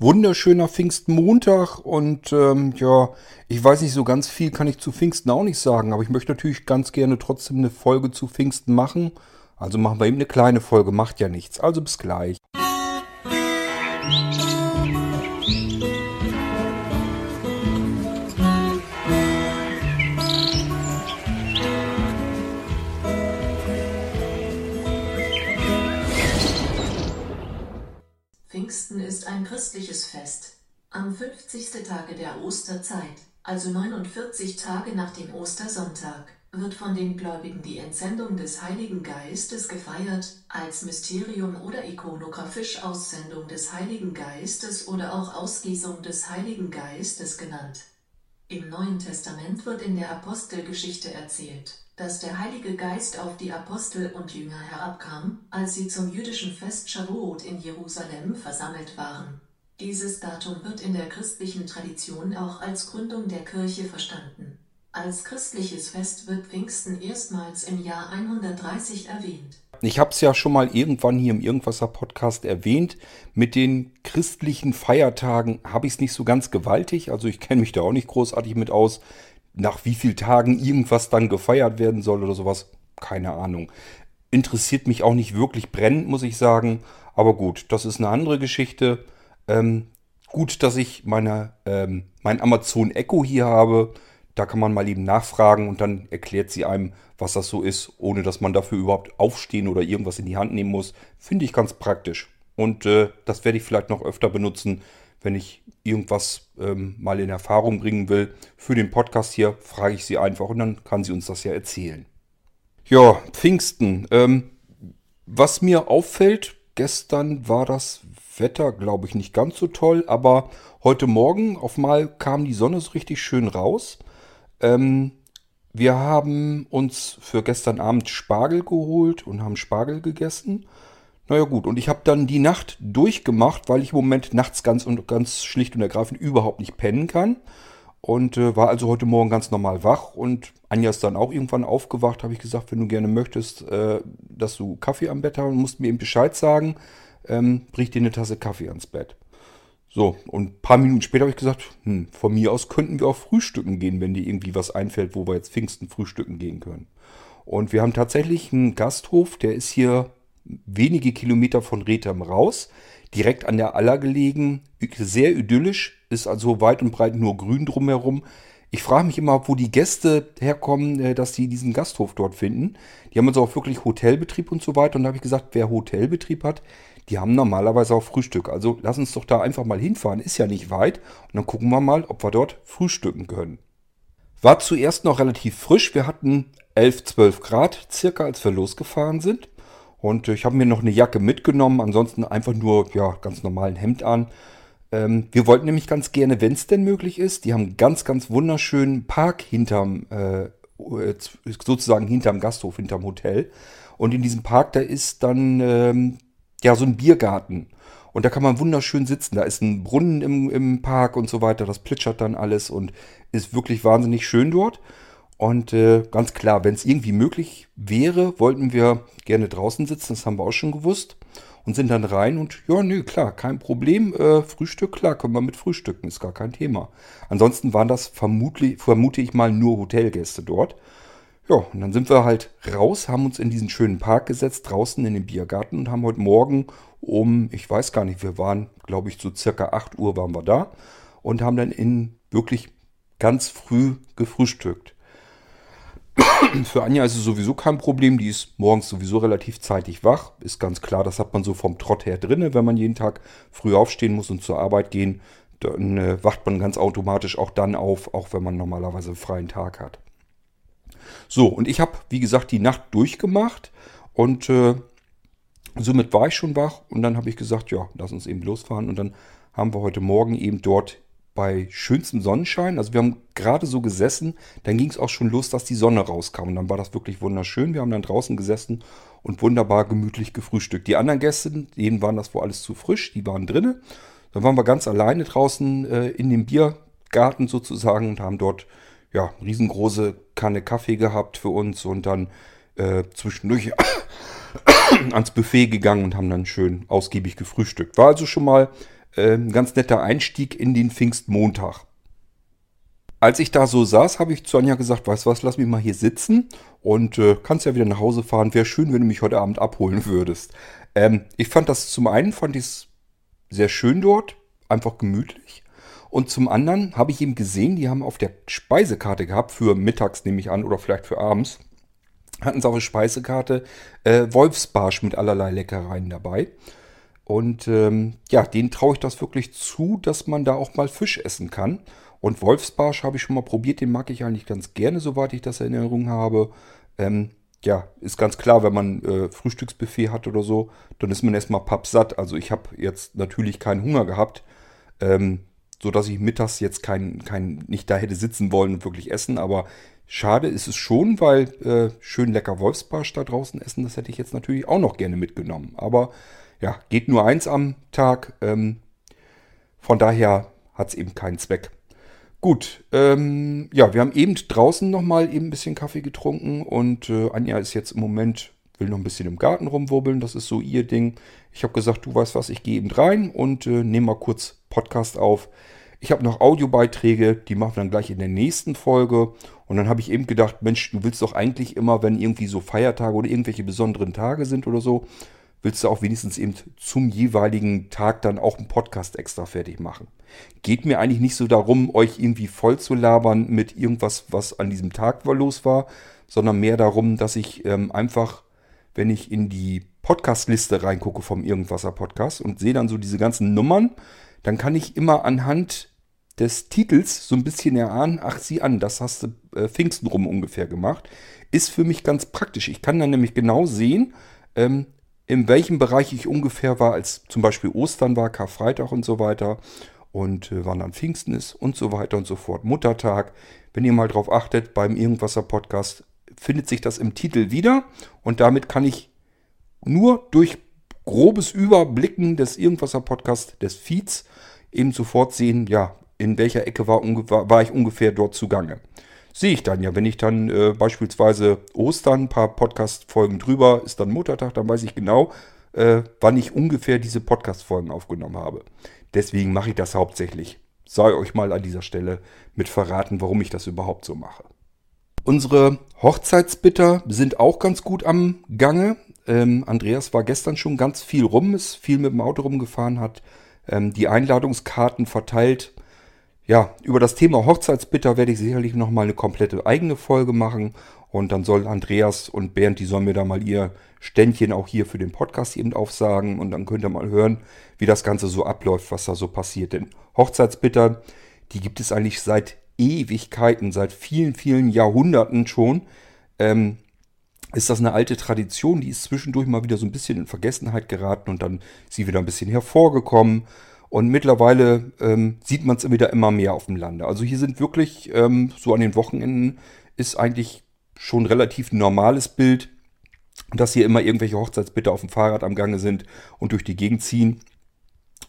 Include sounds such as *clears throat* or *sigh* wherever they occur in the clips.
Wunderschöner Pfingstmontag und ähm, ja, ich weiß nicht, so ganz viel kann ich zu Pfingsten auch nicht sagen, aber ich möchte natürlich ganz gerne trotzdem eine Folge zu Pfingsten machen. Also machen wir eben eine kleine Folge, macht ja nichts. Also bis gleich. Christliches Fest. Am 50. Tage der Osterzeit, also 49 Tage nach dem Ostersonntag, wird von den Gläubigen die Entsendung des Heiligen Geistes gefeiert, als Mysterium oder ikonographisch Aussendung des Heiligen Geistes oder auch Ausgießung des Heiligen Geistes genannt. Im Neuen Testament wird in der Apostelgeschichte erzählt, dass der Heilige Geist auf die Apostel und Jünger herabkam, als sie zum jüdischen Fest Shavuot in Jerusalem versammelt waren. Dieses Datum wird in der christlichen Tradition auch als Gründung der Kirche verstanden. Als christliches Fest wird Pfingsten erstmals im Jahr 130 erwähnt. Ich habe es ja schon mal irgendwann hier im Irgendwasser Podcast erwähnt. Mit den christlichen Feiertagen habe ich es nicht so ganz gewaltig. Also ich kenne mich da auch nicht großartig mit aus. Nach wie vielen Tagen irgendwas dann gefeiert werden soll oder sowas, keine Ahnung. Interessiert mich auch nicht wirklich brennend, muss ich sagen. Aber gut, das ist eine andere Geschichte. Ähm, gut, dass ich meine, ähm, mein Amazon Echo hier habe. Da kann man mal eben nachfragen und dann erklärt sie einem, was das so ist, ohne dass man dafür überhaupt aufstehen oder irgendwas in die Hand nehmen muss. Finde ich ganz praktisch. Und äh, das werde ich vielleicht noch öfter benutzen, wenn ich irgendwas ähm, mal in Erfahrung bringen will. Für den Podcast hier frage ich sie einfach und dann kann sie uns das ja erzählen. Ja, Pfingsten. Ähm, was mir auffällt, gestern war das Wetter, glaube ich, nicht ganz so toll, aber heute Morgen auf mal kam die Sonne so richtig schön raus. Ähm, wir haben uns für gestern Abend Spargel geholt und haben Spargel gegessen. Naja gut, und ich habe dann die Nacht durchgemacht, weil ich im Moment nachts ganz und ganz schlicht und ergreifend überhaupt nicht pennen kann. Und äh, war also heute Morgen ganz normal wach. Und Anja ist dann auch irgendwann aufgewacht, habe ich gesagt, wenn du gerne möchtest, äh, dass du Kaffee am Bett hast, musst mir eben Bescheid sagen, ähm, brich dir eine Tasse Kaffee ans Bett. So, und ein paar Minuten später habe ich gesagt, hm, von mir aus könnten wir auch frühstücken gehen, wenn dir irgendwie was einfällt, wo wir jetzt Pfingsten frühstücken gehen können. Und wir haben tatsächlich einen Gasthof, der ist hier wenige Kilometer von Rethem raus, direkt an der Aller gelegen, sehr idyllisch, ist also weit und breit nur grün drumherum. Ich frage mich immer, wo die Gäste herkommen, äh, dass die diesen Gasthof dort finden. Die haben also auch wirklich Hotelbetrieb und so weiter. Und da habe ich gesagt, wer Hotelbetrieb hat, die haben normalerweise auch Frühstück. Also lass uns doch da einfach mal hinfahren, ist ja nicht weit. Und dann gucken wir mal, ob wir dort frühstücken können. War zuerst noch relativ frisch. Wir hatten 11, 12 Grad circa, als wir losgefahren sind. Und ich habe mir noch eine Jacke mitgenommen, ansonsten einfach nur ja, ganz normalen Hemd an. Ähm, wir wollten nämlich ganz gerne, wenn es denn möglich ist, die haben einen ganz, ganz wunderschönen Park hinterm, äh, sozusagen hinterm Gasthof, hinterm Hotel. Und in diesem Park, da ist dann ähm, ja so ein Biergarten. Und da kann man wunderschön sitzen. Da ist ein Brunnen im, im Park und so weiter. Das plätschert dann alles und ist wirklich wahnsinnig schön dort. Und äh, ganz klar, wenn es irgendwie möglich wäre, wollten wir gerne draußen sitzen. Das haben wir auch schon gewusst. Und sind dann rein und ja, nö, klar, kein Problem. Äh, Frühstück, klar, können wir mit frühstücken, ist gar kein Thema. Ansonsten waren das vermutlich, vermute ich mal nur Hotelgäste dort. Ja, und dann sind wir halt raus, haben uns in diesen schönen Park gesetzt, draußen in den Biergarten und haben heute Morgen um, ich weiß gar nicht, wir waren, glaube ich, so circa 8 Uhr waren wir da und haben dann in wirklich ganz früh gefrühstückt. *clears throat* Für Anja ist es sowieso kein Problem, die ist morgens sowieso relativ zeitig wach. Ist ganz klar, das hat man so vom Trott her drinne, wenn man jeden Tag früh aufstehen muss und zur Arbeit gehen, dann äh, wacht man ganz automatisch auch dann auf, auch wenn man normalerweise einen freien Tag hat. So, und ich habe, wie gesagt, die Nacht durchgemacht und äh, somit war ich schon wach und dann habe ich gesagt, ja, lass uns eben losfahren und dann haben wir heute Morgen eben dort bei schönstem Sonnenschein, also wir haben gerade so gesessen, dann ging es auch schon los, dass die Sonne rauskam und dann war das wirklich wunderschön. Wir haben dann draußen gesessen und wunderbar gemütlich gefrühstückt. Die anderen Gäste, denen waren das wohl alles zu frisch, die waren drinnen. Dann waren wir ganz alleine draußen äh, in dem Biergarten sozusagen und haben dort ja, riesengroße Kanne Kaffee gehabt für uns und dann äh, zwischendurch *coughs* ans Buffet gegangen und haben dann schön ausgiebig gefrühstückt. War also schon mal ein ganz netter Einstieg in den Pfingstmontag. Als ich da so saß, habe ich zu Anja gesagt, weißt du was, lass mich mal hier sitzen und äh, kannst ja wieder nach Hause fahren. Wäre schön, wenn du mich heute Abend abholen *laughs* würdest. Ähm, ich fand das zum einen, fand ich es sehr schön dort, einfach gemütlich. Und zum anderen habe ich eben gesehen, die haben auf der Speisekarte gehabt, für mittags nehme ich an oder vielleicht für abends, hatten sie auf der Speisekarte äh, Wolfsbarsch mit allerlei Leckereien dabei. Und ähm, ja, denen traue ich das wirklich zu, dass man da auch mal Fisch essen kann. Und Wolfsbarsch habe ich schon mal probiert, den mag ich eigentlich ganz gerne, soweit ich das in Erinnerung habe. Ähm, ja, ist ganz klar, wenn man äh, Frühstücksbuffet hat oder so, dann ist man erstmal pappsatt. Also ich habe jetzt natürlich keinen Hunger gehabt, ähm, sodass ich mittags jetzt kein, kein, nicht da hätte sitzen wollen und wirklich essen. Aber schade ist es schon, weil äh, schön lecker Wolfsbarsch da draußen essen, das hätte ich jetzt natürlich auch noch gerne mitgenommen. Aber ja, geht nur eins am Tag. Ähm, von daher hat es eben keinen Zweck. Gut, ähm, ja, wir haben eben draußen nochmal eben ein bisschen Kaffee getrunken und äh, Anja ist jetzt im Moment, will noch ein bisschen im Garten rumwurbeln, das ist so ihr Ding. Ich habe gesagt, du weißt was, ich gehe eben rein und äh, nehme mal kurz Podcast auf. Ich habe noch Audiobeiträge, die machen wir dann gleich in der nächsten Folge. Und dann habe ich eben gedacht, Mensch, du willst doch eigentlich immer, wenn irgendwie so Feiertage oder irgendwelche besonderen Tage sind oder so, willst du auch wenigstens eben zum jeweiligen Tag dann auch einen Podcast extra fertig machen. Geht mir eigentlich nicht so darum, euch irgendwie voll zu labern mit irgendwas, was an diesem Tag los war, sondern mehr darum, dass ich ähm, einfach, wenn ich in die Podcast-Liste reingucke vom Irgendwasser Podcast und sehe dann so diese ganzen Nummern, dann kann ich immer anhand des Titels so ein bisschen erahnen, ach sieh an, das hast du äh, Pfingsten rum ungefähr gemacht. Ist für mich ganz praktisch. Ich kann dann nämlich genau sehen, ähm, in welchem Bereich ich ungefähr war, als zum Beispiel Ostern war, Karfreitag und so weiter und äh, wann dann Pfingsten ist und so weiter und so fort. Muttertag. Wenn ihr mal drauf achtet, beim Irgendwasser Podcast findet sich das im Titel wieder und damit kann ich nur durch grobes Überblicken des Irgendwasser Podcast des Feeds eben sofort sehen, ja, in welcher Ecke war, war ich ungefähr dort zugange. Sehe ich dann ja, wenn ich dann äh, beispielsweise Ostern, ein paar Podcast-Folgen drüber, ist dann Muttertag, dann weiß ich genau, äh, wann ich ungefähr diese Podcast-Folgen aufgenommen habe. Deswegen mache ich das hauptsächlich. Sei euch mal an dieser Stelle mit verraten, warum ich das überhaupt so mache. Unsere Hochzeitsbitter sind auch ganz gut am Gange. Ähm, Andreas war gestern schon ganz viel rum, ist viel mit dem Auto rumgefahren, hat ähm, die Einladungskarten verteilt. Ja, über das Thema Hochzeitsbitter werde ich sicherlich nochmal eine komplette eigene Folge machen. Und dann soll Andreas und Bernd, die sollen mir da mal ihr Ständchen auch hier für den Podcast eben aufsagen. Und dann könnt ihr mal hören, wie das Ganze so abläuft, was da so passiert. Denn Hochzeitsbitter, die gibt es eigentlich seit Ewigkeiten, seit vielen, vielen Jahrhunderten schon. Ähm, ist das eine alte Tradition, die ist zwischendurch mal wieder so ein bisschen in Vergessenheit geraten und dann ist sie wieder ein bisschen hervorgekommen. Und mittlerweile ähm, sieht man es wieder immer mehr auf dem Lande. Also hier sind wirklich, ähm, so an den Wochenenden, ist eigentlich schon relativ normales Bild, dass hier immer irgendwelche Hochzeitsbitte auf dem Fahrrad am Gange sind und durch die Gegend ziehen.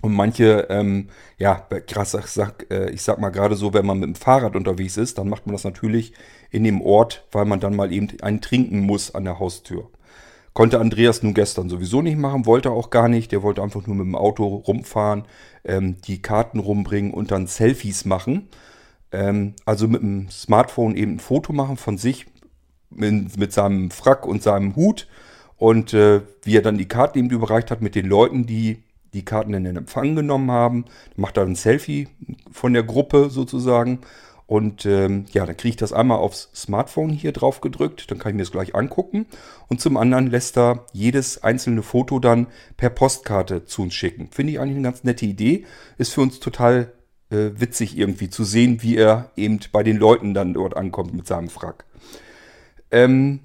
Und manche, ähm, ja, krass, ich sag, äh, ich sag mal gerade so, wenn man mit dem Fahrrad unterwegs ist, dann macht man das natürlich in dem Ort, weil man dann mal eben einen trinken muss an der Haustür. Konnte Andreas nun gestern sowieso nicht machen, wollte auch gar nicht. Der wollte einfach nur mit dem Auto rumfahren, ähm, die Karten rumbringen und dann Selfies machen. Ähm, also mit dem Smartphone eben ein Foto machen von sich mit, mit seinem Frack und seinem Hut. Und äh, wie er dann die Karten eben überreicht hat mit den Leuten, die die Karten in den Empfang genommen haben, macht er ein Selfie von der Gruppe sozusagen und ähm, ja, dann kriege ich das einmal aufs Smartphone hier drauf gedrückt, dann kann ich mir das gleich angucken. Und zum anderen lässt er jedes einzelne Foto dann per Postkarte zu uns schicken. Finde ich eigentlich eine ganz nette Idee. Ist für uns total äh, witzig irgendwie zu sehen, wie er eben bei den Leuten dann dort ankommt mit seinem Frack. Ähm,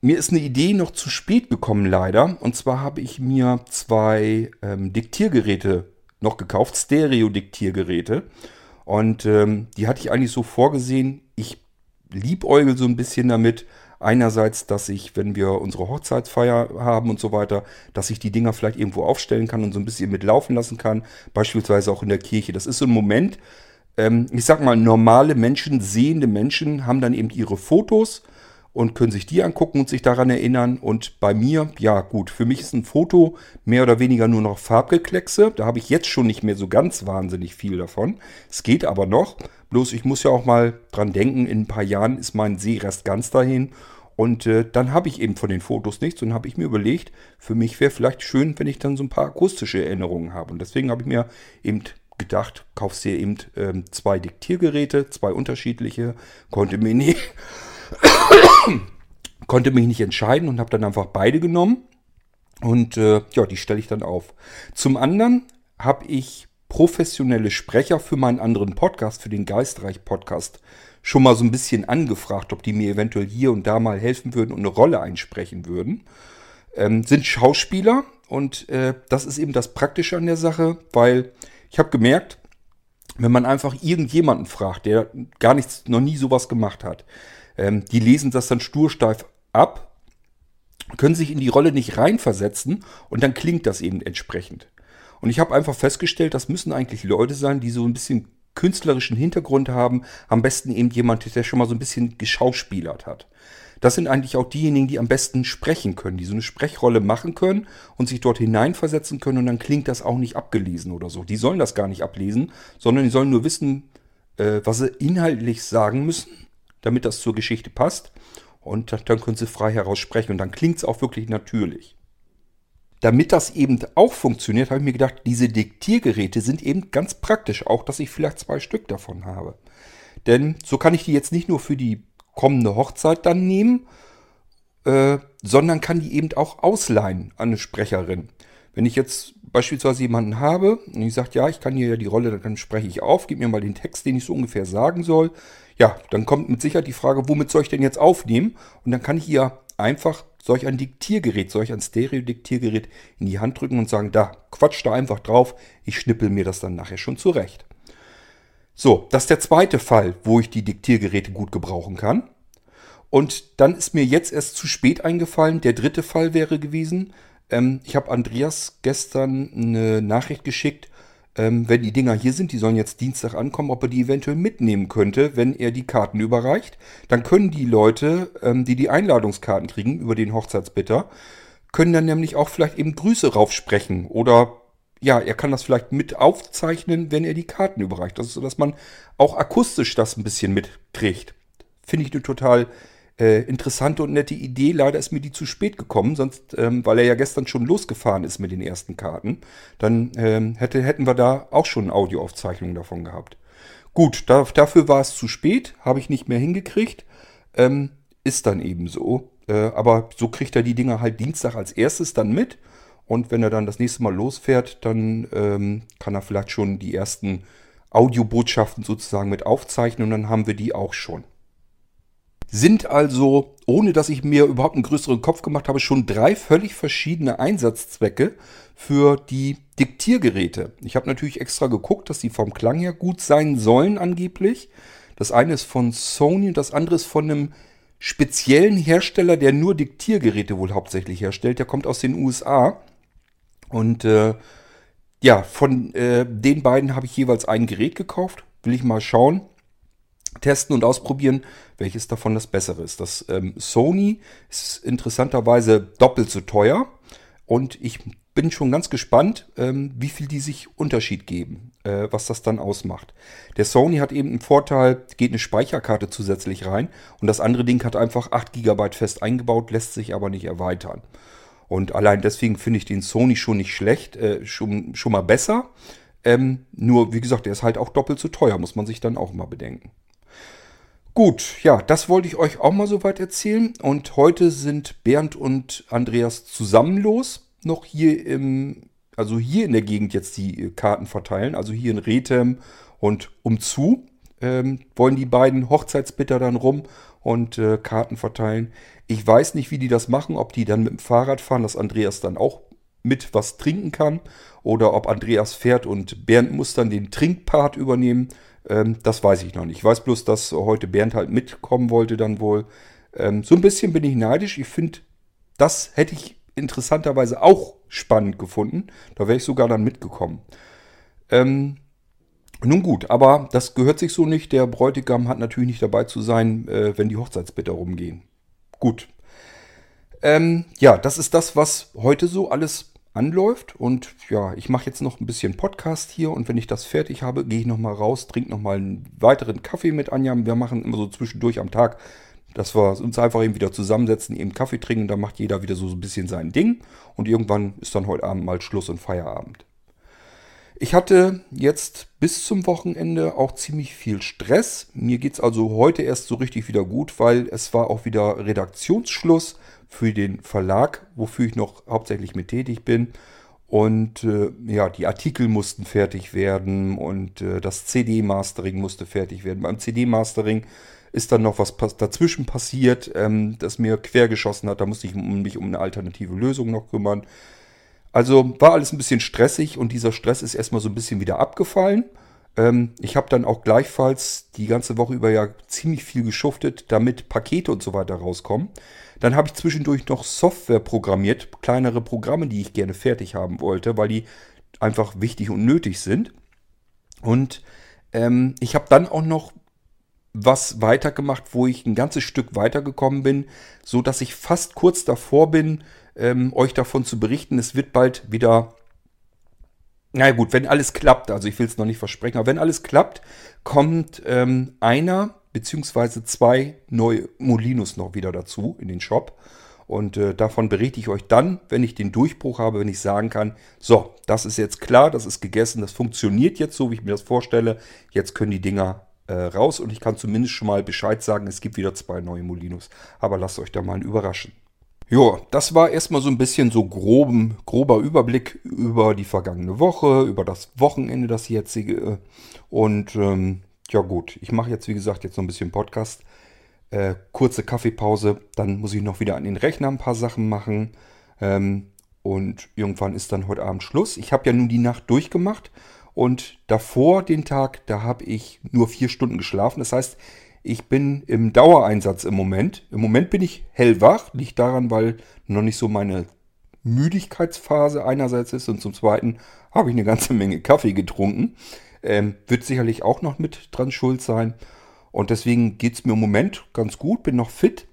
mir ist eine Idee noch zu spät gekommen leider. Und zwar habe ich mir zwei ähm, Diktiergeräte noch gekauft, Stereo-Diktiergeräte. Und ähm, die hatte ich eigentlich so vorgesehen. Ich liebäugel so ein bisschen damit. Einerseits, dass ich, wenn wir unsere Hochzeitsfeier haben und so weiter, dass ich die Dinger vielleicht irgendwo aufstellen kann und so ein bisschen mitlaufen lassen kann. Beispielsweise auch in der Kirche. Das ist so ein Moment, ähm, ich sag mal, normale Menschen, sehende Menschen haben dann eben ihre Fotos und können sich die angucken und sich daran erinnern. Und bei mir, ja gut, für mich ist ein Foto mehr oder weniger nur noch Farbgekleckse. Da habe ich jetzt schon nicht mehr so ganz wahnsinnig viel davon. Es geht aber noch. Bloß ich muss ja auch mal dran denken, in ein paar Jahren ist mein Seerest ganz dahin. Und äh, dann habe ich eben von den Fotos nichts und habe ich mir überlegt, für mich wäre vielleicht schön, wenn ich dann so ein paar akustische Erinnerungen habe. Und deswegen habe ich mir eben gedacht, kaufst dir eben ähm, zwei Diktiergeräte, zwei unterschiedliche, konnte mir nicht, *coughs* konnte mich nicht entscheiden und habe dann einfach beide genommen. Und äh, ja, die stelle ich dann auf. Zum anderen habe ich professionelle Sprecher für meinen anderen Podcast, für den Geistreich-Podcast, schon mal so ein bisschen angefragt, ob die mir eventuell hier und da mal helfen würden und eine Rolle einsprechen würden. Ähm, sind Schauspieler und äh, das ist eben das Praktische an der Sache, weil ich habe gemerkt, wenn man einfach irgendjemanden fragt, der gar nichts, noch nie sowas gemacht hat, ähm, die lesen das dann stursteif ab, können sich in die Rolle nicht reinversetzen und dann klingt das eben entsprechend. Und ich habe einfach festgestellt, das müssen eigentlich Leute sein, die so ein bisschen künstlerischen Hintergrund haben. Am besten eben jemand, der schon mal so ein bisschen geschauspielert hat. Das sind eigentlich auch diejenigen, die am besten sprechen können, die so eine Sprechrolle machen können und sich dort hineinversetzen können und dann klingt das auch nicht abgelesen oder so. Die sollen das gar nicht ablesen, sondern die sollen nur wissen, äh, was sie inhaltlich sagen müssen damit das zur Geschichte passt. Und dann können Sie frei heraus sprechen und dann klingt es auch wirklich natürlich. Damit das eben auch funktioniert, habe ich mir gedacht, diese Diktiergeräte sind eben ganz praktisch, auch dass ich vielleicht zwei Stück davon habe. Denn so kann ich die jetzt nicht nur für die kommende Hochzeit dann nehmen, äh, sondern kann die eben auch ausleihen an eine Sprecherin. Wenn ich jetzt beispielsweise jemanden habe und ich sage, ja, ich kann hier ja die Rolle, dann spreche ich auf, gib mir mal den Text, den ich so ungefähr sagen soll. Ja, dann kommt mit Sicherheit die Frage, womit soll ich denn jetzt aufnehmen? Und dann kann ich ihr einfach solch ein Diktiergerät, solch ein Stereo-Diktiergerät in die Hand drücken und sagen, da, quatsch da einfach drauf, ich schnippel mir das dann nachher schon zurecht. So, das ist der zweite Fall, wo ich die Diktiergeräte gut gebrauchen kann. Und dann ist mir jetzt erst zu spät eingefallen, der dritte Fall wäre gewesen, ähm, ich habe Andreas gestern eine Nachricht geschickt, ähm, wenn die Dinger hier sind, die sollen jetzt Dienstag ankommen, ob er die eventuell mitnehmen könnte, wenn er die Karten überreicht. Dann können die Leute, ähm, die die Einladungskarten kriegen über den Hochzeitsbitter, können dann nämlich auch vielleicht eben Grüße raufsprechen oder ja, er kann das vielleicht mit aufzeichnen, wenn er die Karten überreicht. Das ist so, dass man auch akustisch das ein bisschen mitkriegt. Finde ich eine total äh, interessante und nette Idee. Leider ist mir die zu spät gekommen, sonst, ähm, weil er ja gestern schon losgefahren ist mit den ersten Karten. Dann ähm, hätte, hätten wir da auch schon Audioaufzeichnungen davon gehabt. Gut, da, dafür war es zu spät, habe ich nicht mehr hingekriegt. Ähm, ist dann eben so. Äh, aber so kriegt er die Dinger halt Dienstag als erstes dann mit. Und wenn er dann das nächste Mal losfährt, dann ähm, kann er vielleicht schon die ersten Audiobotschaften sozusagen mit aufzeichnen und dann haben wir die auch schon sind also, ohne dass ich mir überhaupt einen größeren Kopf gemacht habe, schon drei völlig verschiedene Einsatzzwecke für die Diktiergeräte. Ich habe natürlich extra geguckt, dass die vom Klang her gut sein sollen angeblich. Das eine ist von Sony und das andere ist von einem speziellen Hersteller, der nur Diktiergeräte wohl hauptsächlich herstellt. Der kommt aus den USA. Und äh, ja, von äh, den beiden habe ich jeweils ein Gerät gekauft. Will ich mal schauen, testen und ausprobieren, welches davon das bessere ist. Das ähm, Sony ist interessanterweise doppelt so teuer und ich bin schon ganz gespannt, ähm, wie viel die sich Unterschied geben, äh, was das dann ausmacht. Der Sony hat eben einen Vorteil, geht eine Speicherkarte zusätzlich rein und das andere Ding hat einfach 8 GB fest eingebaut, lässt sich aber nicht erweitern. Und allein deswegen finde ich den Sony schon nicht schlecht, äh, schon, schon mal besser. Ähm, nur, wie gesagt, der ist halt auch doppelt so teuer, muss man sich dann auch mal bedenken. Gut, ja, das wollte ich euch auch mal soweit erzählen. Und heute sind Bernd und Andreas zusammen los. Noch hier im, also hier in der Gegend jetzt die äh, Karten verteilen. Also hier in Rethem und umzu ähm, wollen die beiden Hochzeitsbitter dann rum und äh, Karten verteilen. Ich weiß nicht, wie die das machen, ob die dann mit dem Fahrrad fahren, dass Andreas dann auch mit was trinken kann oder ob Andreas fährt und Bernd muss dann den Trinkpart übernehmen. Ähm, das weiß ich noch nicht. Ich weiß bloß, dass heute Bernd halt mitkommen wollte dann wohl. Ähm, so ein bisschen bin ich neidisch. Ich finde, das hätte ich interessanterweise auch spannend gefunden. Da wäre ich sogar dann mitgekommen. Ähm, nun gut, aber das gehört sich so nicht. Der Bräutigam hat natürlich nicht dabei zu sein, äh, wenn die Hochzeitsbitter rumgehen. gut. Ähm, ja, das ist das, was heute so alles anläuft. Und ja, ich mache jetzt noch ein bisschen Podcast hier und wenn ich das fertig habe, gehe ich nochmal raus, trinke nochmal einen weiteren Kaffee mit Anja. Wir machen immer so zwischendurch am Tag, dass wir uns einfach eben wieder zusammensetzen, eben Kaffee trinken. Da macht jeder wieder so ein bisschen sein Ding. Und irgendwann ist dann heute Abend mal Schluss und Feierabend. Ich hatte jetzt bis zum Wochenende auch ziemlich viel Stress. Mir geht es also heute erst so richtig wieder gut, weil es war auch wieder Redaktionsschluss für den Verlag, wofür ich noch hauptsächlich mit tätig bin. Und äh, ja, die Artikel mussten fertig werden und äh, das CD-Mastering musste fertig werden. Beim CD-Mastering ist dann noch was dazwischen passiert, ähm, das mir quergeschossen hat. Da musste ich mich um eine alternative Lösung noch kümmern. Also war alles ein bisschen stressig und dieser Stress ist erstmal so ein bisschen wieder abgefallen. Ähm, ich habe dann auch gleichfalls die ganze Woche über ja ziemlich viel geschuftet, damit Pakete und so weiter rauskommen. Dann habe ich zwischendurch noch Software programmiert, kleinere Programme, die ich gerne fertig haben wollte, weil die einfach wichtig und nötig sind. Und ähm, ich habe dann auch noch was weitergemacht, wo ich ein ganzes Stück weitergekommen bin, so dass ich fast kurz davor bin, ähm, euch davon zu berichten. Es wird bald wieder, na gut, wenn alles klappt, also ich will es noch nicht versprechen, aber wenn alles klappt, kommt ähm, einer beziehungsweise zwei neue Molinos noch wieder dazu in den Shop. Und äh, davon berichte ich euch dann, wenn ich den Durchbruch habe, wenn ich sagen kann, so, das ist jetzt klar, das ist gegessen, das funktioniert jetzt so, wie ich mir das vorstelle. Jetzt können die Dinger äh, raus und ich kann zumindest schon mal Bescheid sagen, es gibt wieder zwei neue Molinos. Aber lasst euch da mal überraschen. Ja, das war erstmal so ein bisschen so groben, grober Überblick über die vergangene Woche, über das Wochenende, das jetzige. Und ähm, ja gut, ich mache jetzt wie gesagt jetzt noch ein bisschen Podcast. Äh, kurze Kaffeepause, dann muss ich noch wieder an den Rechner ein paar Sachen machen. Ähm, und irgendwann ist dann heute Abend Schluss. Ich habe ja nun die Nacht durchgemacht und davor den Tag, da habe ich nur vier Stunden geschlafen. Das heißt, ich bin im Dauereinsatz im Moment. Im Moment bin ich hellwach. Liegt daran, weil noch nicht so meine Müdigkeitsphase einerseits ist und zum Zweiten habe ich eine ganze Menge Kaffee getrunken. Ähm, wird sicherlich auch noch mit dran schuld sein. Und deswegen geht es mir im Moment ganz gut, bin noch fit.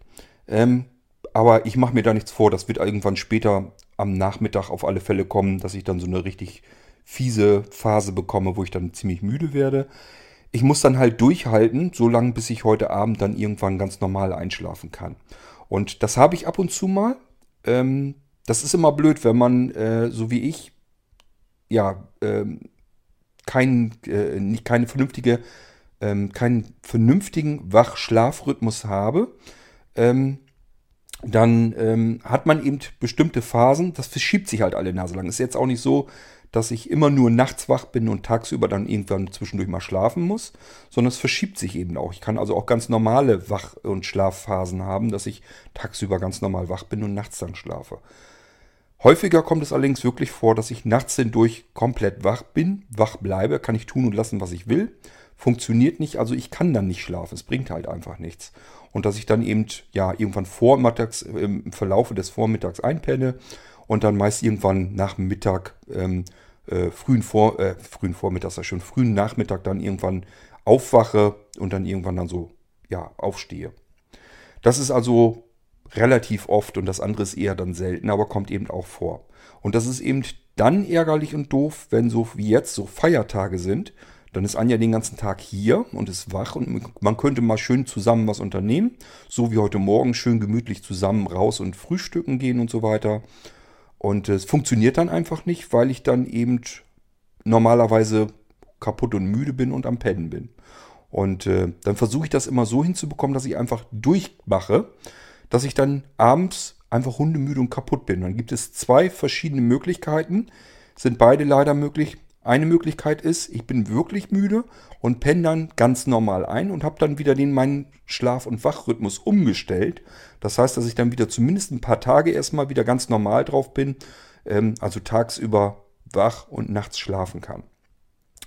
Ähm, aber ich mache mir da nichts vor. Das wird irgendwann später am Nachmittag auf alle Fälle kommen, dass ich dann so eine richtig fiese Phase bekomme, wo ich dann ziemlich müde werde ich muss dann halt durchhalten, so lange, bis ich heute Abend dann irgendwann ganz normal einschlafen kann. Und das habe ich ab und zu mal. Ähm, das ist immer blöd, wenn man, äh, so wie ich, ja, ähm, kein, äh, nicht keine vernünftige, ähm, keinen vernünftigen Wach-Schlafrhythmus habe. Ähm, dann ähm, hat man eben bestimmte Phasen, das verschiebt sich halt alle Nase lang. Ist jetzt auch nicht so, dass ich immer nur nachts wach bin und tagsüber dann irgendwann zwischendurch mal schlafen muss, sondern es verschiebt sich eben auch. Ich kann also auch ganz normale Wach- und Schlafphasen haben, dass ich tagsüber ganz normal wach bin und nachts dann schlafe. Häufiger kommt es allerdings wirklich vor, dass ich nachts hindurch komplett wach bin, wach bleibe, kann ich tun und lassen, was ich will. Funktioniert nicht, also ich kann dann nicht schlafen. Es bringt halt einfach nichts. Und dass ich dann eben ja irgendwann vormittags im Verlaufe des Vormittags einpenne und dann meist irgendwann nach Mittag ähm, äh, frühen, Vor äh, frühen Vormittag, schon frühen Nachmittag dann irgendwann aufwache und dann irgendwann dann so, ja, aufstehe. Das ist also relativ oft und das andere ist eher dann selten, aber kommt eben auch vor. Und das ist eben dann ärgerlich und doof, wenn so wie jetzt so Feiertage sind. Dann ist Anja den ganzen Tag hier und ist wach und man könnte mal schön zusammen was unternehmen. So wie heute Morgen schön gemütlich zusammen raus und frühstücken gehen und so weiter. Und es funktioniert dann einfach nicht, weil ich dann eben normalerweise kaputt und müde bin und am Pennen bin. Und äh, dann versuche ich das immer so hinzubekommen, dass ich einfach durchmache, dass ich dann abends einfach hundemüde und kaputt bin. Dann gibt es zwei verschiedene Möglichkeiten, sind beide leider möglich. Eine Möglichkeit ist, ich bin wirklich müde und penne dann ganz normal ein und habe dann wieder den meinen Schlaf- und Wachrhythmus umgestellt. Das heißt, dass ich dann wieder zumindest ein paar Tage erstmal wieder ganz normal drauf bin, ähm, also tagsüber wach und nachts schlafen kann.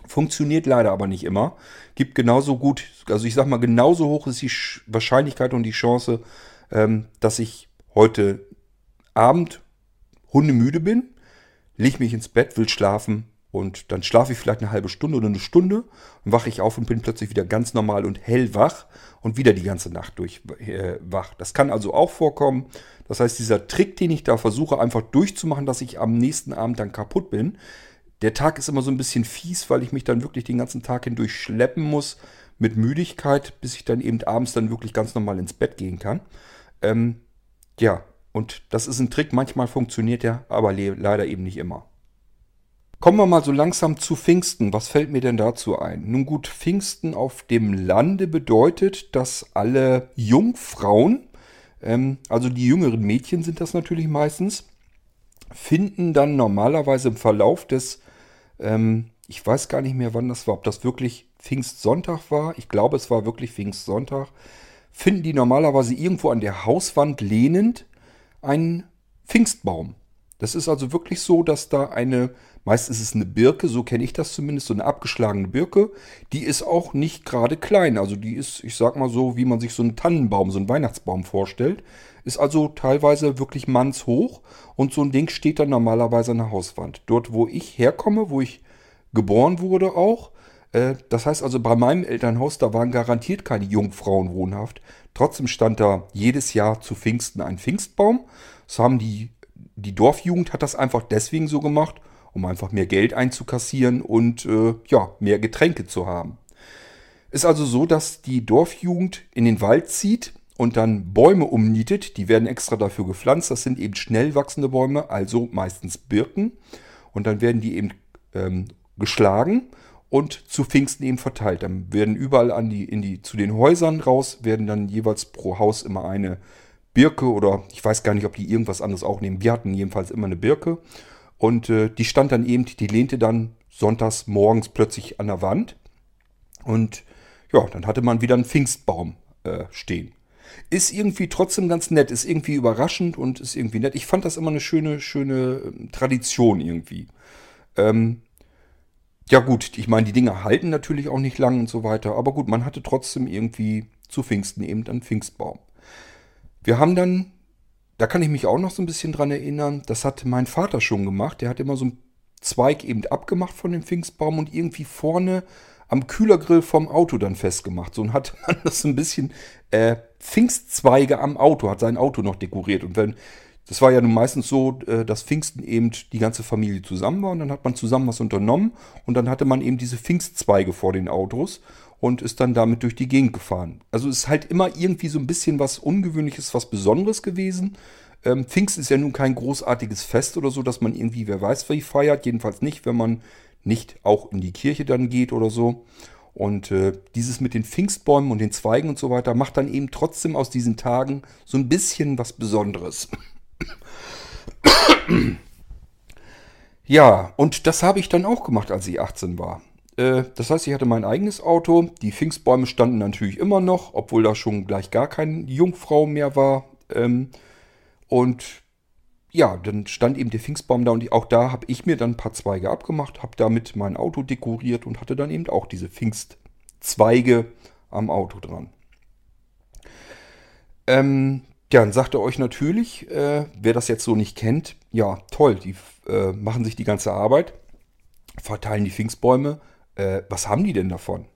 Funktioniert leider aber nicht immer. Gibt genauso gut, also ich sag mal, genauso hoch ist die Wahrscheinlichkeit und die Chance, ähm, dass ich heute Abend hundemüde bin, leg mich ins Bett, will schlafen Und dann schlafe ich vielleicht eine halbe Stunde oder eine Stunde. Dann wache ich auf und bin plötzlich wieder ganz normal und hellwach und wieder die ganze Nacht durch äh, wach. Das kann also auch vorkommen. Das heißt, dieser Trick, den ich da versuche einfach durchzumachen, dass ich am nächsten Abend dann kaputt bin, der Tag ist immer so ein bisschen fies, weil ich mich dann wirklich den ganzen Tag hindurch schleppen muss mit Müdigkeit, bis ich dann eben abends dann wirklich ganz normal ins Bett gehen kann. Ähm, ja, und das ist ein Trick, manchmal funktioniert er, aber leider eben nicht immer. Kommen wir mal so langsam zu Pfingsten. Was fällt mir denn dazu ein? Nun gut, Pfingsten auf dem Lande bedeutet, dass alle Jungfrauen, ähm, also die jüngeren Mädchen sind das natürlich meistens, finden dann normalerweise im Verlauf des, ähm, ich weiß gar nicht mehr, wann das war, ob das wirklich Pfingstsonntag war. Ich glaube, es war wirklich Pfingstsonntag. Finden die normalerweise irgendwo an der Hauswand lehnend einen Pfingstbaum. Das ist also wirklich so, dass da eine Meist ist es eine Birke, so kenne ich das zumindest, so eine abgeschlagene Birke. Die ist auch nicht gerade klein. Also die ist, ich sag mal so, wie man sich so einen Tannenbaum, so einen Weihnachtsbaum vorstellt. Ist also teilweise wirklich mannshoch. Und so ein Ding steht dann normalerweise an der Hauswand. Dort, wo ich herkomme, wo ich geboren wurde auch. Äh, das heißt also, bei meinem Elternhaus, da waren garantiert keine Jungfrauen wohnhaft. Trotzdem stand da jedes Jahr zu Pfingsten ein Pfingstbaum. Das haben die, die Dorfjugend hat das einfach deswegen so gemacht, um einfach mehr Geld einzukassieren und äh, ja, mehr Getränke zu haben. Ist also so, dass die Dorfjugend in den Wald zieht und dann Bäume umnietet. Die werden extra dafür gepflanzt. Das sind eben schnell wachsende Bäume, also meistens Birken. Und dann werden die eben ähm, geschlagen und zu Pfingsten eben verteilt. Dann werden überall an die, in die, zu den Häusern raus, werden dann jeweils pro Haus immer eine Birke oder ich weiß gar nicht, ob die irgendwas anderes auch nehmen. Wir hatten jedenfalls immer eine Birke. Und äh, die stand dann eben, die lehnte dann sonntags morgens plötzlich an der Wand. Und ja, dann hatte man wieder einen Pfingstbaum äh, stehen. Ist irgendwie trotzdem ganz nett, ist irgendwie überraschend und ist irgendwie nett. Ich fand das immer eine schöne, schöne ähm, Tradition irgendwie. Ähm, ja gut, ich meine, die Dinge halten natürlich auch nicht lang und so weiter. Aber gut, man hatte trotzdem irgendwie zu Pfingsten eben einen Pfingstbaum. Wir haben dann da kann ich mich auch noch so ein bisschen dran erinnern. Das hat mein Vater schon gemacht. Der hat immer so einen Zweig eben abgemacht von dem Pfingstbaum und irgendwie vorne am Kühlergrill vom Auto dann festgemacht. So und hat *laughs* man das so ein bisschen äh, Pfingstzweige am Auto, hat sein Auto noch dekoriert. Und wenn, das war ja nun meistens so, äh, dass Pfingsten eben die ganze Familie zusammen war und dann hat man zusammen was unternommen und dann hatte man eben diese Pfingstzweige vor den Autos und ist dann damit durch die Gegend gefahren. Also ist halt immer irgendwie so ein bisschen was Ungewöhnliches, was Besonderes gewesen. Ähm, Pfingst ist ja nun kein großartiges Fest oder so, dass man irgendwie, wer weiß, wie feiert. Jedenfalls nicht, wenn man nicht auch in die Kirche dann geht oder so. Und äh, dieses mit den Pfingstbäumen und den Zweigen und so weiter macht dann eben trotzdem aus diesen Tagen so ein bisschen was Besonderes. ja, und das habe ich dann auch gemacht, als ich 18 war. Äh, das heißt, ich hatte mein eigenes Auto. Die Pfingstbäume standen natürlich immer noch, obwohl da schon gleich gar keine Jungfrau mehr war. Ähm, und ja, dann stand eben der Pfingstbaum da und auch da habe ich mir dann ein paar Zweige abgemacht, habe damit mein Auto dekoriert und hatte dann eben auch diese Pfingstzweige am Auto dran. Ähm, ja, dann sagt er euch natürlich, äh, wer das jetzt so nicht kennt, ja, toll, die äh, machen sich die ganze Arbeit, verteilen die Pfingstbäume, äh, was haben die denn davon?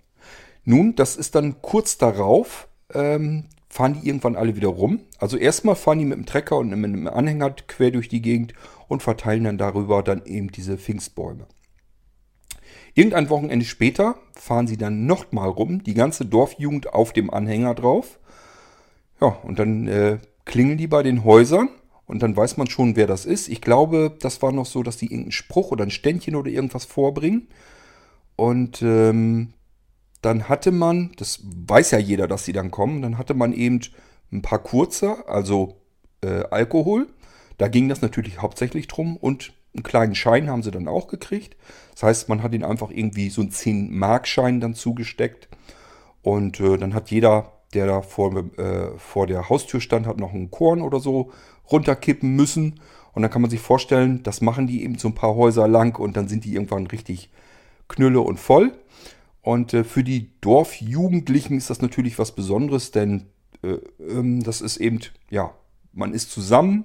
Nun, das ist dann kurz darauf, ähm, fahren die irgendwann alle wieder rum. Also erstmal fahren die mit dem Trecker und mit einem Anhänger quer durch die Gegend und verteilen dann darüber dann eben diese Pfingstbäume. Irgendein Wochenende später fahren sie dann nochmal rum, die ganze Dorfjugend auf dem Anhänger drauf. Ja, und dann äh, klingeln die bei den Häusern und dann weiß man schon, wer das ist. Ich glaube, das war noch so, dass die irgendeinen Spruch oder ein Ständchen oder irgendwas vorbringen. Und ähm, dann hatte man, das weiß ja jeder, dass sie dann kommen, dann hatte man eben ein paar kurze, also äh, Alkohol. Da ging das natürlich hauptsächlich drum und einen kleinen Schein haben sie dann auch gekriegt. Das heißt, man hat ihnen einfach irgendwie so einen 10-Mark-Schein dann zugesteckt. Und äh, dann hat jeder, der da vor, äh, vor der Haustür stand, hat noch einen Korn oder so runterkippen müssen. Und dann kann man sich vorstellen, das machen die eben so ein paar Häuser lang und dann sind die irgendwann richtig Knülle und voll. Und äh, für die Dorfjugendlichen ist das natürlich was Besonderes, denn äh, ähm, das ist eben, ja, man ist zusammen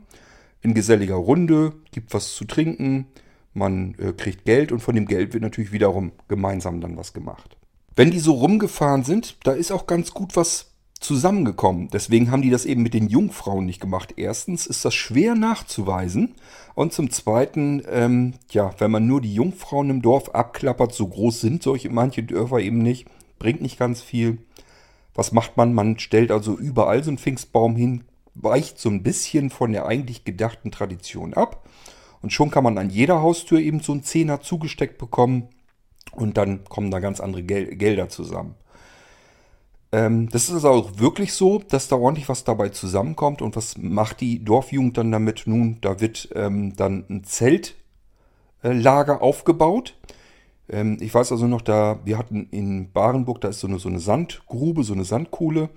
in geselliger Runde, gibt was zu trinken, man äh, kriegt Geld und von dem Geld wird natürlich wiederum gemeinsam dann was gemacht. Wenn die so rumgefahren sind, da ist auch ganz gut was zusammengekommen. Deswegen haben die das eben mit den Jungfrauen nicht gemacht. Erstens ist das schwer nachzuweisen. Und zum Zweiten, ähm, ja, wenn man nur die Jungfrauen im Dorf abklappert, so groß sind solche manche Dörfer eben nicht, bringt nicht ganz viel. Was macht man? Man stellt also überall so einen Pfingstbaum hin, weicht so ein bisschen von der eigentlich gedachten Tradition ab. Und schon kann man an jeder Haustür eben so einen Zehner zugesteckt bekommen. Und dann kommen da ganz andere Gel Gelder zusammen. Ähm, das ist also auch wirklich so, dass da ordentlich was dabei zusammenkommt. Und was macht die Dorfjugend dann damit? Nun, da wird ähm, dann ein Zeltlager äh, aufgebaut. Ähm, ich weiß also noch, da wir hatten in Barenburg, da ist so eine, so eine Sandgrube, so eine Sandkuhle.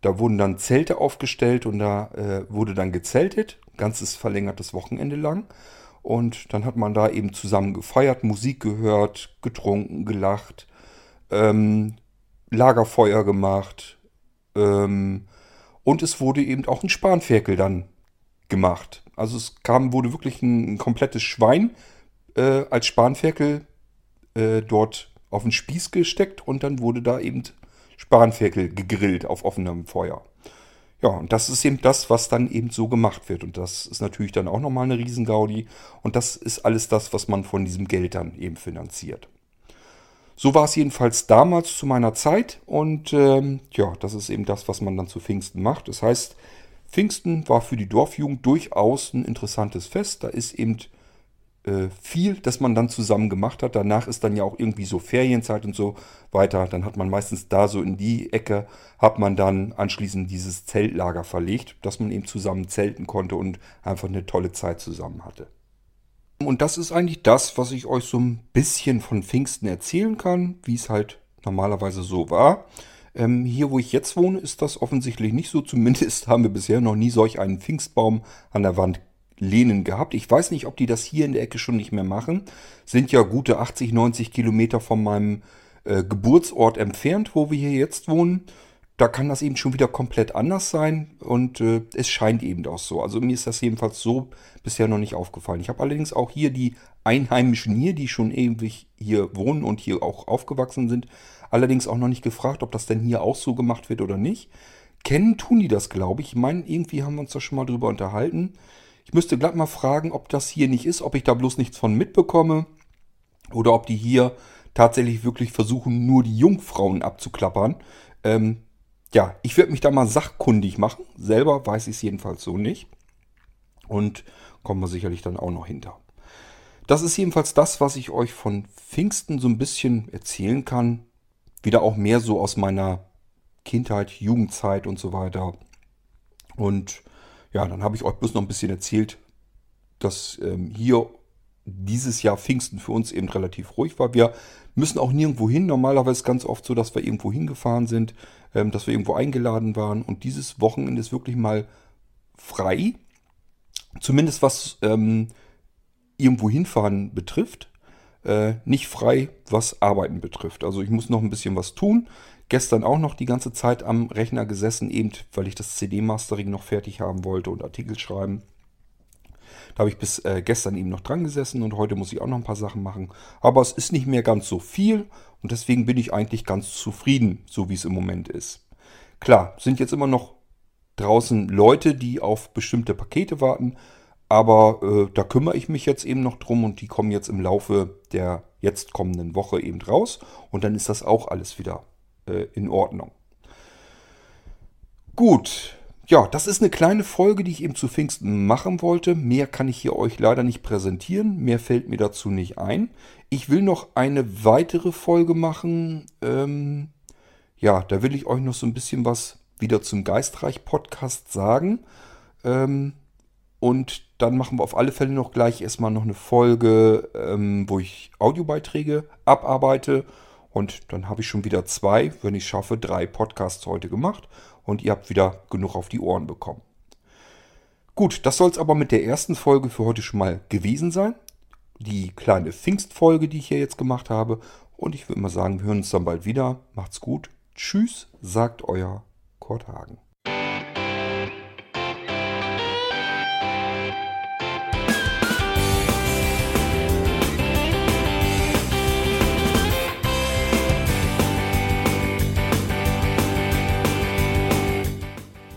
Da wurden dann Zelte aufgestellt und da äh, wurde dann gezeltet, ganzes verlängertes Wochenende lang. Und dann hat man da eben zusammen gefeiert, Musik gehört, getrunken, gelacht. Ähm, Lagerfeuer gemacht. Ähm, und es wurde eben auch ein Spanferkel dann gemacht. Also es kam, wurde wirklich ein, ein komplettes Schwein äh, als Spanferkel äh, dort auf den Spieß gesteckt und dann wurde da eben Spanferkel gegrillt auf offenem Feuer. Ja, und das ist eben das, was dann eben so gemacht wird. Und das ist natürlich dann auch nochmal eine Riesengaudi. Und das ist alles das, was man von diesem Geld dann eben finanziert. So war es jedenfalls damals zu meiner Zeit und ähm, ja, das ist eben das, was man dann zu Pfingsten macht. Das heißt, Pfingsten war für die Dorfjugend durchaus ein interessantes Fest. Da ist eben äh, viel, das man dann zusammen gemacht hat. Danach ist dann ja auch irgendwie so Ferienzeit und so weiter. Dann hat man meistens da so in die Ecke, hat man dann anschließend dieses Zeltlager verlegt, dass man eben zusammen zelten konnte und einfach eine tolle Zeit zusammen hatte. Und das ist eigentlich das, was ich euch so ein bisschen von Pfingsten erzählen kann, wie es halt normalerweise so war. Ähm, hier, wo ich jetzt wohne, ist das offensichtlich nicht so. Zumindest haben wir bisher noch nie solch einen Pfingstbaum an der Wand lehnen gehabt. Ich weiß nicht, ob die das hier in der Ecke schon nicht mehr machen. Sind ja gute 80, 90 Kilometer von meinem äh, Geburtsort entfernt, wo wir hier jetzt wohnen da kann das eben schon wieder komplett anders sein und äh, es scheint eben auch so. Also mir ist das jedenfalls so bisher noch nicht aufgefallen. Ich habe allerdings auch hier die Einheimischen hier, die schon ewig hier wohnen und hier auch aufgewachsen sind, allerdings auch noch nicht gefragt, ob das denn hier auch so gemacht wird oder nicht. Kennen tun die das, glaube ich. Ich meine, irgendwie haben wir uns da schon mal drüber unterhalten. Ich müsste glatt mal fragen, ob das hier nicht ist, ob ich da bloß nichts von mitbekomme oder ob die hier tatsächlich wirklich versuchen, nur die Jungfrauen abzuklappern. Ähm, ja, ich werde mich da mal sachkundig machen. Selber weiß ich es jedenfalls so nicht. Und kommen wir sicherlich dann auch noch hinter. Das ist jedenfalls das, was ich euch von Pfingsten so ein bisschen erzählen kann. Wieder auch mehr so aus meiner Kindheit, Jugendzeit und so weiter. Und ja, dann habe ich euch bloß noch ein bisschen erzählt, dass ähm, hier dieses Jahr Pfingsten für uns eben relativ ruhig war. Wir müssen auch nirgendwo hin. Normalerweise ist ganz oft so, dass wir irgendwo hingefahren sind, ähm, dass wir irgendwo eingeladen waren. Und dieses Wochenende ist wirklich mal frei. Zumindest was ähm, irgendwo hinfahren betrifft. Äh, nicht frei, was Arbeiten betrifft. Also ich muss noch ein bisschen was tun. Gestern auch noch die ganze Zeit am Rechner gesessen, eben weil ich das CD-Mastering noch fertig haben wollte und Artikel schreiben. Da habe ich bis äh, gestern eben noch dran gesessen und heute muss ich auch noch ein paar Sachen machen. Aber es ist nicht mehr ganz so viel und deswegen bin ich eigentlich ganz zufrieden, so wie es im Moment ist. Klar, sind jetzt immer noch draußen Leute, die auf bestimmte Pakete warten, aber äh, da kümmere ich mich jetzt eben noch drum und die kommen jetzt im Laufe der jetzt kommenden Woche eben raus und dann ist das auch alles wieder äh, in Ordnung. Gut, ja, das ist eine kleine Folge, die ich eben zu Pfingsten machen wollte. Mehr kann ich hier euch leider nicht präsentieren. Mehr fällt mir dazu nicht ein. Ich will noch eine weitere Folge machen. Ähm, ja, da will ich euch noch so ein bisschen was wieder zum Geistreich-Podcast sagen. Ähm, und dann machen wir auf alle Fälle noch gleich erstmal noch eine Folge, ähm, wo ich Audiobeiträge abarbeite. Und dann habe ich schon wieder zwei, wenn ich schaffe, drei Podcasts heute gemacht und ihr habt wieder genug auf die Ohren bekommen. Gut, das soll es aber mit der ersten Folge für heute schon mal gewesen sein. Die kleine Pfingstfolge, die ich hier jetzt gemacht habe. Und ich würde mal sagen, wir hören uns dann bald wieder. Macht's gut. Tschüss, sagt euer Kurt Hagen.